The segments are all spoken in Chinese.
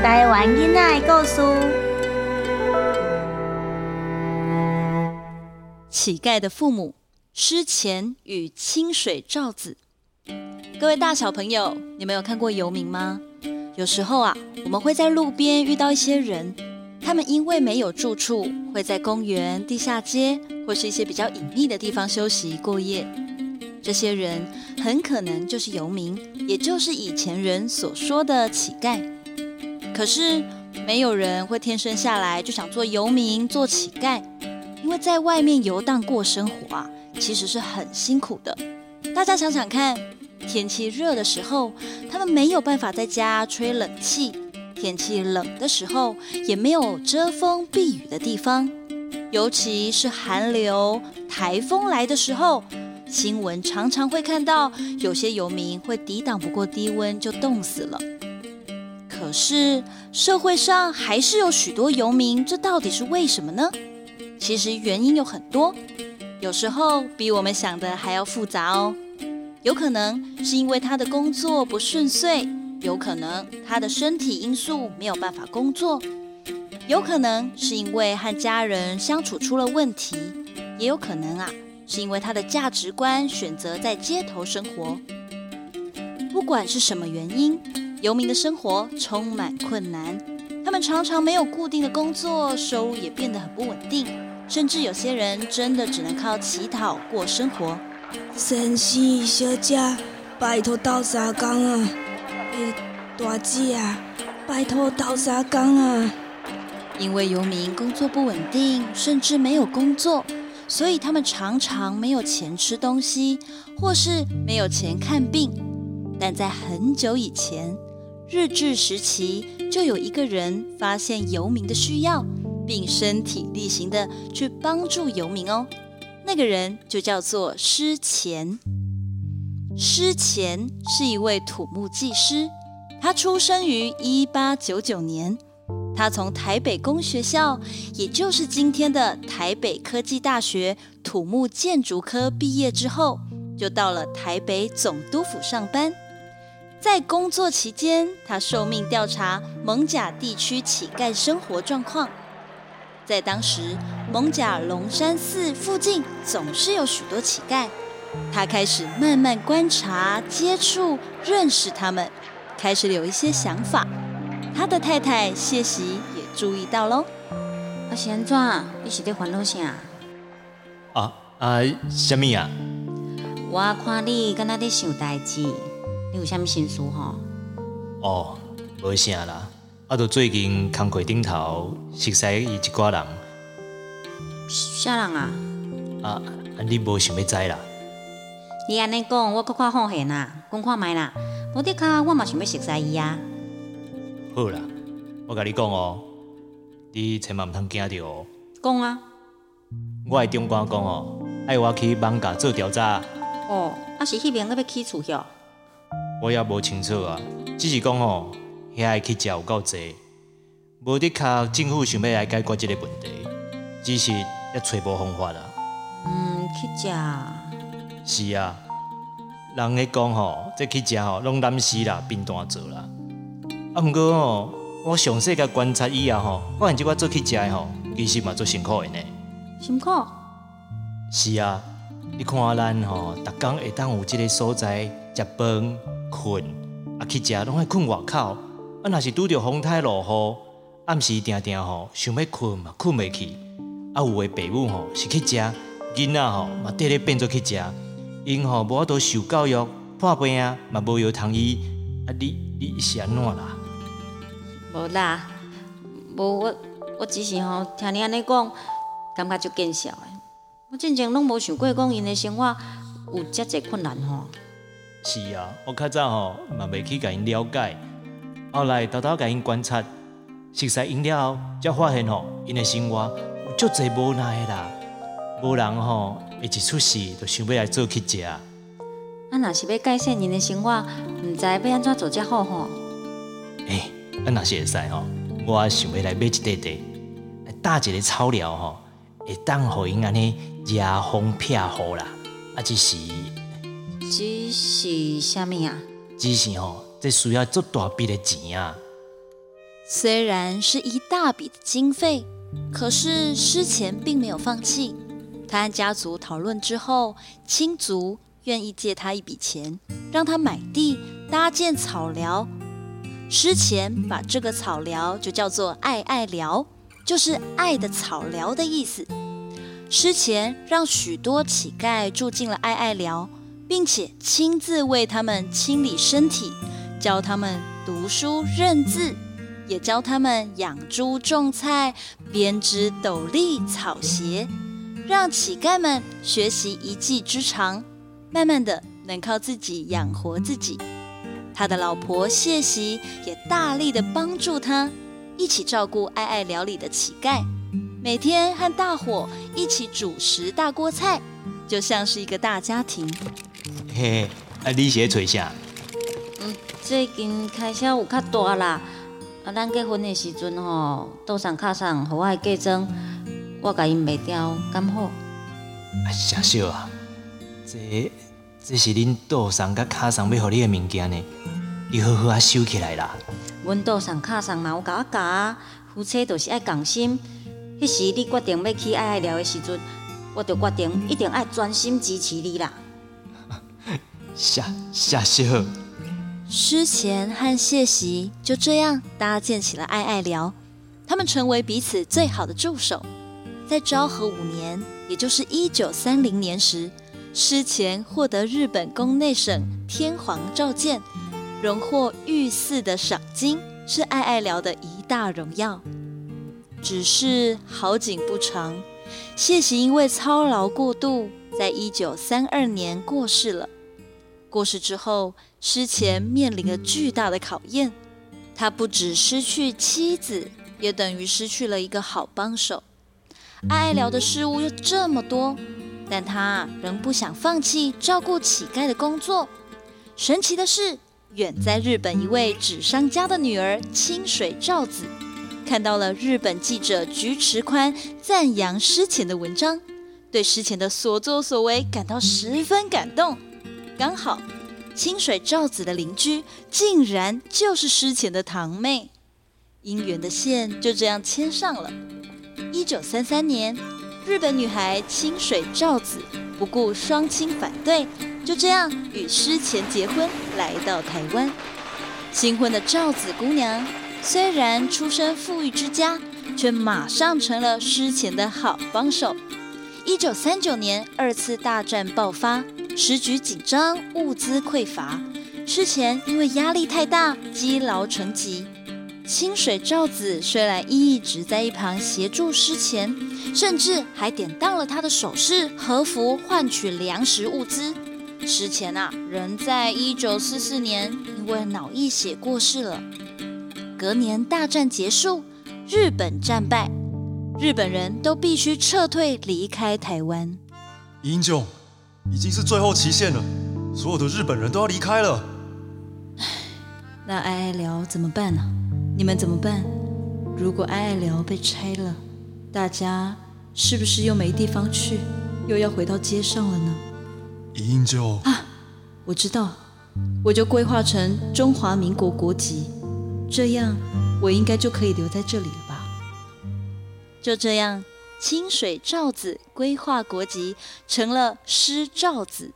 台湾囡仔的故事。乞丐的父母失钱与清水照子。各位大小朋友，你们有看过游民吗？有时候啊，我们会在路边遇到一些人，他们因为没有住处，会在公园、地下街或是一些比较隐秘的地方休息过夜。这些人很可能就是游民，也就是以前人所说的乞丐。可是，没有人会天生下来就想做游民、做乞丐，因为在外面游荡过生活啊，其实是很辛苦的。大家想想看。天气热的时候，他们没有办法在家吹冷气；天气冷的时候，也没有遮风避雨的地方。尤其是寒流、台风来的时候，新闻常常会看到有些游民会抵挡不过低温就冻死了。可是社会上还是有许多游民，这到底是为什么呢？其实原因有很多，有时候比我们想的还要复杂哦。有可能是因为他的工作不顺遂，有可能他的身体因素没有办法工作，有可能是因为和家人相处出了问题，也有可能啊是因为他的价值观选择在街头生活。不管是什么原因，游民的生活充满困难，他们常常没有固定的工作，收入也变得很不稳定，甚至有些人真的只能靠乞讨过生活。先生、小姐，拜托斗三工啊！诶，大姐啊，拜托斗三工啊！因为游民工作不稳定，甚至没有工作，所以他们常常没有钱吃东西，或是没有钱看病。但在很久以前，日治时期，就有一个人发现游民的需要，并身体力行的去帮助游民哦。那个人就叫做施钱。施钱是一位土木技师，他出生于一八九九年。他从台北工学校，也就是今天的台北科技大学土木建筑科毕业之后，就到了台北总督府上班。在工作期间，他受命调查蒙甲地区乞丐生活状况。在当时，蒙甲龙山寺附近总是有许多乞丐。他开始慢慢观察、接触、认识他们，开始有一些想法。他的太太谢喜也注意到喽。阿贤怎？你是在烦恼啥？啊啊，什么啊？我看你敢若在想代志，你有啥物心事吼？哦，无啥啦。啊！都最近工课顶头熟悉伊一寡人，啥人啊？啊！你无想要知啦？你安尼讲，我搁看放下啦，讲看卖啦。无的卡，我嘛想要熟悉伊啊。好啦，我甲你讲哦，你千万毋通惊着哦。讲啊！我的长官讲哦，爱我去网架做调查。哦，啊是迄边要要起厝哟。我也无清楚啊，只是讲吼。遐去食有够济，无的确政府想要来解决即个问题，只是也找无方法啦。嗯，去食。是啊，人咧讲吼，这去食吼，拢难死啦，变单做啦。啊，毋过吼，我详细甲观察以后吼，发现即我做去食的吼，其实嘛做辛苦的呢。辛苦？是啊，你看咱吼，逐工会当有即个所在食饭、困，啊去食拢爱困外口。啊，若是拄着风台落雨，暗时定定吼，想要困嘛困袂去。啊，有诶父母吼是去食，囡仔吼嘛得咧变做去食，因吼无法度受教育，破病啊嘛无药通医。啊，你你是安怎啦？无啦，无我我只是吼听你安尼讲，感觉就见笑诶。我真正拢无想过讲因诶生活有遮济困难吼。是啊，我较早吼嘛未去甲因了解。后来偷偷甲因观察，熟悉因了后，才发现吼，因的生活有足侪无奈的啦。无人吼会一出事就想要来做乞食。啊，若是要改善因的生活，毋知要安怎做才好吼？诶，啊，若是会使吼，我想要来买一块地，搭一个草料吼，会当互因安尼遮风避雨啦。啊，只是，只是虾米啊？只是哦。这需要足大笔的钱啊！虽然是一大笔的经费，可是诗前并没有放弃。他和家族讨论之后，亲族愿意借他一笔钱，让他买地搭建草寮。诗前把这个草寮就叫做“爱爱寮”，就是“爱的草寮”的意思。诗前让许多乞丐住进了爱爱寮，并且亲自为他们清理身体，教他们读书认字。也教他们养猪、种菜、编织斗笠、草鞋，让乞丐们学习一技之长，慢慢的能靠自己养活自己。他的老婆谢喜也大力的帮助他，一起照顾爱爱料理的乞丐，每天和大伙一起煮食大锅菜，就像是一个大家庭。嘿，啊，你是咧做啥？嗯，最近开销有较大啦。啊，咱结婚的时阵吼，桌上卡上，互我的嫁妆，我甲因卖掉，敢好？啊，谢小啊，这这是恁桌上甲卡上要互你的物件呢，你好好啊收起来啦。阮桌上卡上嘛有甲我教，夫妻就是爱共心。迄时你决定要去爱爱聊的时阵，我就决定一定爱专心支持你啦。谢谢小。诗前和谢席就这样搭建起了爱爱聊，他们成为彼此最好的助手。在昭和五年，也就是一九三零年时，诗前获得日本宫内省天皇召见，荣获御赐的赏金，是爱爱聊的一大荣耀。只是好景不长，谢席因为操劳过度，在一九三二年过世了。过世之后，诗前面临了巨大的考验。他不止失去妻子，也等于失去了一个好帮手。爱聊的事物又这么多，但他仍不想放弃照顾乞丐的工作。神奇的是，远在日本一位纸商家的女儿清水照子，看到了日本记者菊池宽赞扬诗前的文章，对诗前的所作所为感到十分感动。刚好，清水照子的邻居竟然就是诗前的堂妹，姻缘的线就这样牵上了。一九三三年，日本女孩清水照子不顾双亲反对，就这样与诗前结婚，来到台湾。新婚的照子姑娘虽然出身富裕之家，却马上成了诗前的好帮手。一九三九年，二次大战爆发。时局紧张，物资匮乏，事前因为压力太大，积劳成疾。清水照子虽然一直在一旁协助诗前，甚至还典当了他的首饰和服，换取粮食物资。诗前啊，人在一九四四年因为脑溢血过世了。隔年大战结束，日本战败，日本人都必须撤退离开台湾。英雄。已经是最后期限了，所有的日本人都要离开了。唉，那爱爱聊怎么办呢？你们怎么办？如果爱爱聊被拆了，大家是不是又没地方去，又要回到街上了呢？英就啊，我知道，我就规划成中华民国国籍，这样我应该就可以留在这里了吧？就这样。清水照子规划国籍，成了施照子，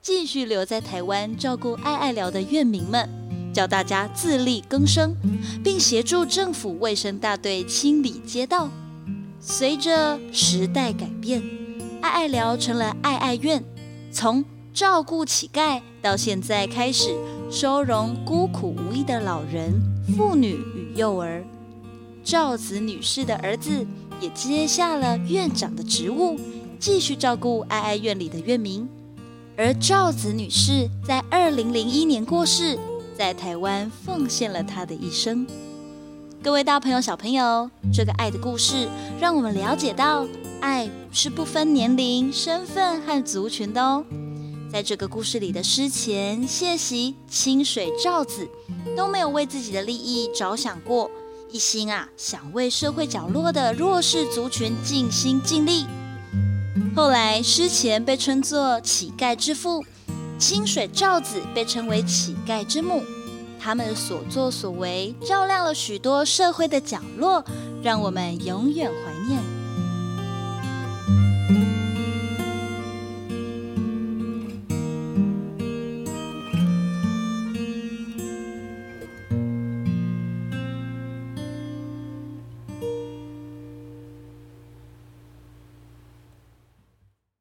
继续留在台湾照顾爱爱寮的院民们，教大家自力更生，并协助政府卫生大队清理街道。随着时代改变，爱爱寮成了爱爱院，从照顾乞丐到现在开始收容孤苦无依的老人、妇女与幼儿。照子女士的儿子。也接下了院长的职务，继续照顾爱爱院里的院民。而赵子女士在二零零一年过世，在台湾奉献了她的一生。各位大朋友、小朋友，这个爱的故事让我们了解到，爱是不分年龄、身份和族群的哦。在这个故事里的诗前、谢席、清水、赵子都没有为自己的利益着想过。一心啊，想为社会角落的弱势族群尽心尽力。后来，诗前被称作乞丐之父，清水照子被称为乞丐之母。他们所作所为照亮了许多社会的角落，让我们永远怀念。